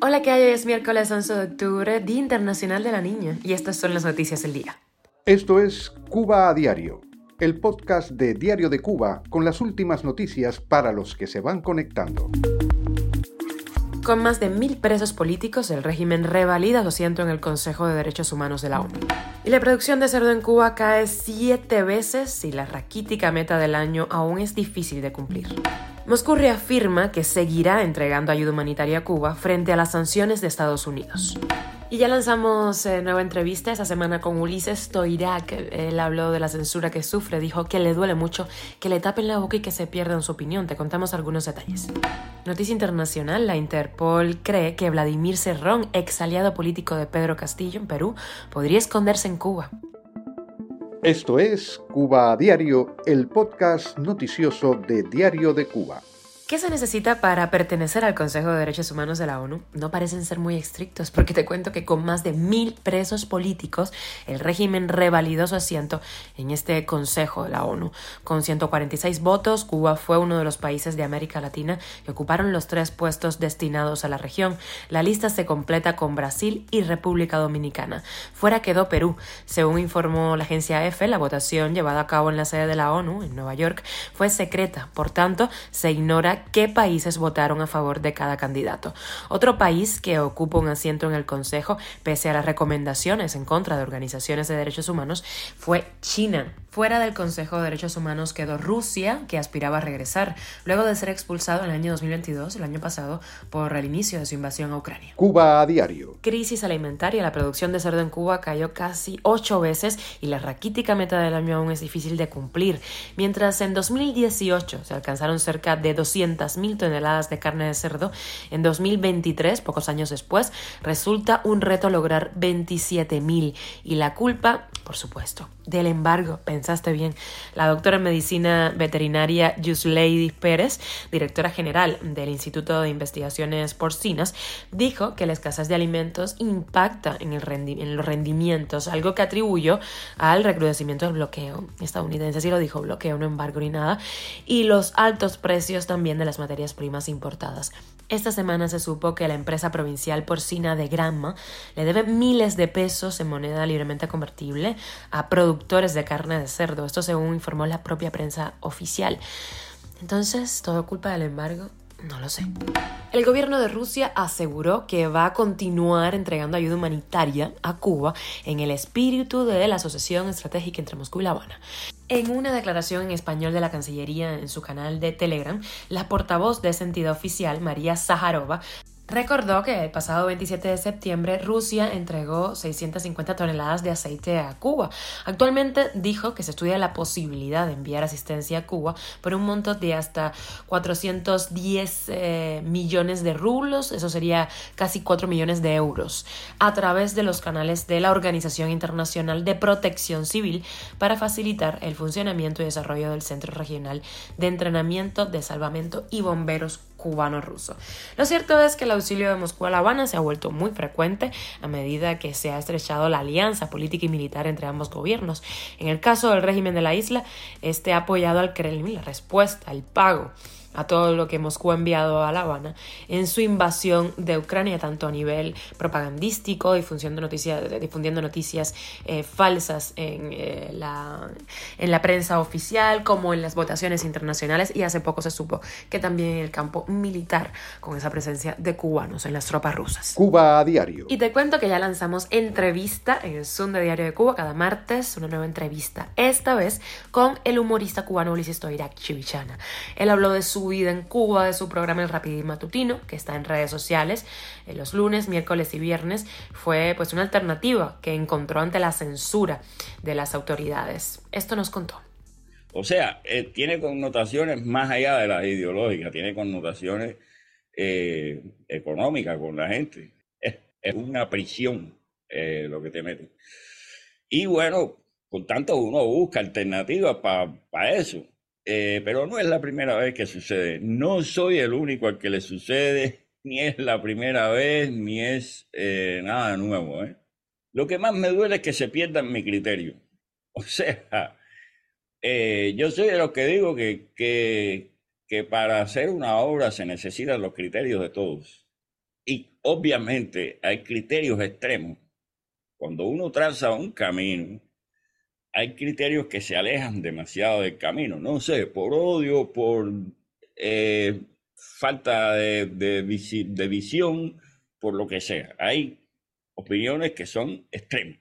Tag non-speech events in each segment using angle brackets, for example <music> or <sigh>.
Hola, ¿qué hay? Hoy es miércoles 11 de octubre, Día Internacional de la Niña, y estas son las noticias del día. Esto es Cuba a Diario, el podcast de Diario de Cuba con las últimas noticias para los que se van conectando. Con más de mil presos políticos, el régimen revalida su asiento en el Consejo de Derechos Humanos de la ONU. Y la producción de cerdo en Cuba cae siete veces y la raquítica meta del año aún es difícil de cumplir. Moscú reafirma que seguirá entregando ayuda humanitaria a Cuba frente a las sanciones de Estados Unidos. Y ya lanzamos eh, nueva entrevista esta semana con Ulises Toirac. Él habló de la censura que sufre, dijo que le duele mucho que le tapen la boca y que se pierdan su opinión. Te contamos algunos detalles. Noticia internacional, la Interpol cree que Vladimir Serrón, ex aliado político de Pedro Castillo en Perú, podría esconderse en Cuba. Esto es Cuba a Diario, el podcast noticioso de Diario de Cuba. ¿Qué se necesita para pertenecer al Consejo de Derechos Humanos de la ONU? No parecen ser muy estrictos, porque te cuento que con más de mil presos políticos, el régimen revalidó su asiento en este Consejo de la ONU. Con 146 votos, Cuba fue uno de los países de América Latina que ocuparon los tres puestos destinados a la región. La lista se completa con Brasil y República Dominicana. Fuera quedó Perú. Según informó la agencia EFE, la votación llevada a cabo en la sede de la ONU, en Nueva York, fue secreta. Por tanto, se ignora qué países votaron a favor de cada candidato. Otro país que ocupa un asiento en el Consejo, pese a las recomendaciones en contra de organizaciones de derechos humanos, fue China. Fuera del Consejo de Derechos Humanos quedó Rusia, que aspiraba a regresar, luego de ser expulsado en el año 2022, el año pasado, por el inicio de su invasión a Ucrania. Cuba a diario. Crisis alimentaria. La producción de cerdo en Cuba cayó casi ocho veces y la raquítica meta del año aún es difícil de cumplir. Mientras en 2018 se alcanzaron cerca de 200.000 toneladas de carne de cerdo, en 2023, pocos años después, resulta un reto lograr 27.000 y la culpa, por supuesto, del embargo. Pensaste bien. La doctora en medicina veterinaria Yusleidi Pérez, directora general del Instituto de Investigaciones Porcinas, dijo que la escasez de alimentos impacta en, el en los rendimientos, algo que atribuyó al recrudecimiento del bloqueo estadounidense. Sí lo dijo, bloqueo, no embargo ni nada. Y los altos precios también de las materias primas importadas. Esta semana se supo que la empresa provincial porcina de Granma le debe miles de pesos en moneda libremente convertible a productores de carne de cerdo. Esto según informó la propia prensa oficial. Entonces, ¿todo culpa del embargo? No lo sé. El gobierno de Rusia aseguró que va a continuar entregando ayuda humanitaria a Cuba en el espíritu de la asociación estratégica entre Moscú y La Habana. En una declaración en español de la Cancillería en su canal de Telegram, la portavoz de esa entidad oficial, María Zaharova, Recordó que el pasado 27 de septiembre Rusia entregó 650 toneladas de aceite a Cuba. Actualmente dijo que se estudia la posibilidad de enviar asistencia a Cuba por un monto de hasta 410 eh, millones de rublos, eso sería casi 4 millones de euros, a través de los canales de la Organización Internacional de Protección Civil para facilitar el funcionamiento y desarrollo del Centro Regional de Entrenamiento de Salvamento y Bomberos cubano-ruso. Lo cierto es que el auxilio de Moscú a La Habana se ha vuelto muy frecuente a medida que se ha estrechado la alianza política y militar entre ambos gobiernos. En el caso del régimen de la isla, este ha apoyado al Kremlin la respuesta, el pago a todo lo que Moscú ha enviado a La Habana en su invasión de Ucrania, tanto a nivel propagandístico, difundiendo noticias, difundiendo noticias eh, falsas en, eh, la, en la prensa oficial, como en las votaciones internacionales, y hace poco se supo que también en el campo militar, con esa presencia de cubanos en las tropas rusas. Cuba a diario. Y te cuento que ya lanzamos entrevista en el Zoom de Diario de Cuba cada martes, una nueva entrevista, esta vez con el humorista cubano Ulises Toirac Chivichana. Él habló de su vida en Cuba de su programa El Rapidín Matutino, que está en redes sociales en los lunes, miércoles y viernes, fue pues una alternativa que encontró ante la censura de las autoridades. Esto nos contó. O sea, eh, tiene connotaciones más allá de las ideológicas, tiene connotaciones eh, económicas con la gente. Es, una prisión eh, lo que te meten. Y bueno, por tanto uno busca alternativas para eso. Eh, pero no es la primera vez que sucede. No soy el único al que le sucede, <laughs> ni es la primera vez, ni es eh, nada nuevo. ¿eh? Lo que más me duele es que se pierda mi criterio. O sea, yo soy de los que digo que, que que para hacer una obra se necesitan los criterios de todos. Y obviamente hay criterios extremos. Cuando uno traza un camino, hay criterios que se alejan demasiado del camino. No sé, por odio, por eh, falta de, de, visión, por lo que sea. Hay opiniones que son extremas.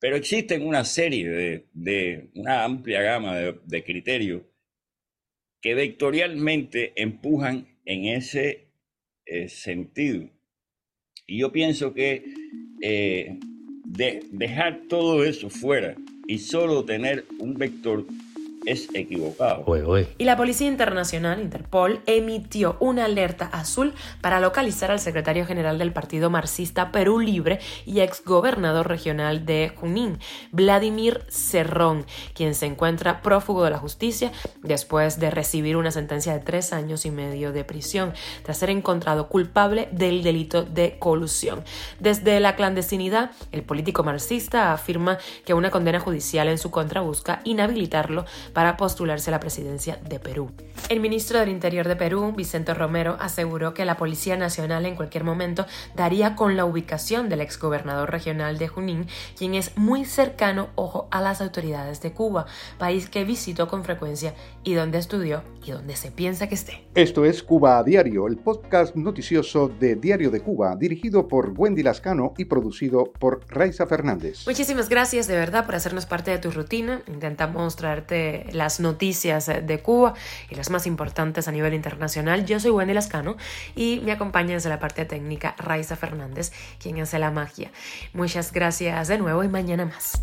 Pero existen una serie de, una amplia gama de, criterios que vectorialmente empujan en ese eh, sentido. Y yo pienso que eh, de dejar todo eso fuera y solo tener un vector es equivocado. Y la Policía Internacional, Interpol, emitió una alerta azul para localizar al secretario general del Partido Marxista Perú Libre y exgobernador regional de Junín, Vladimir Cerrón, quien se encuentra prófugo de la justicia después de recibir una sentencia de tres años y medio de prisión, tras ser encontrado culpable del delito de colusión. Desde la clandestinidad, el político marxista afirma que una condena judicial en su contra busca inhabilitarlo para postularse a la presidencia de Perú. El ministro del Interior de Perú, Vicente Romero, aseguró que la Policía Nacional en cualquier momento daría con la ubicación del exgobernador regional de Junín, quien es muy cercano, ojo, a las autoridades de Cuba, país que visitó con frecuencia y donde estudió y donde se piensa que esté. Esto es Cuba a Diario, el podcast noticioso de Diario de Cuba, dirigido por Wendy Lascano y producido por Raiza Fernández. Muchísimas gracias de verdad por hacernos parte de tu rutina. Intentamos traerte las noticias de Cuba y las más importantes a nivel internacional. Yo soy Wendy Lascano y me acompaña desde la parte técnica Raiza Fernández, quien hace la magia. Muchas gracias de nuevo y mañana más.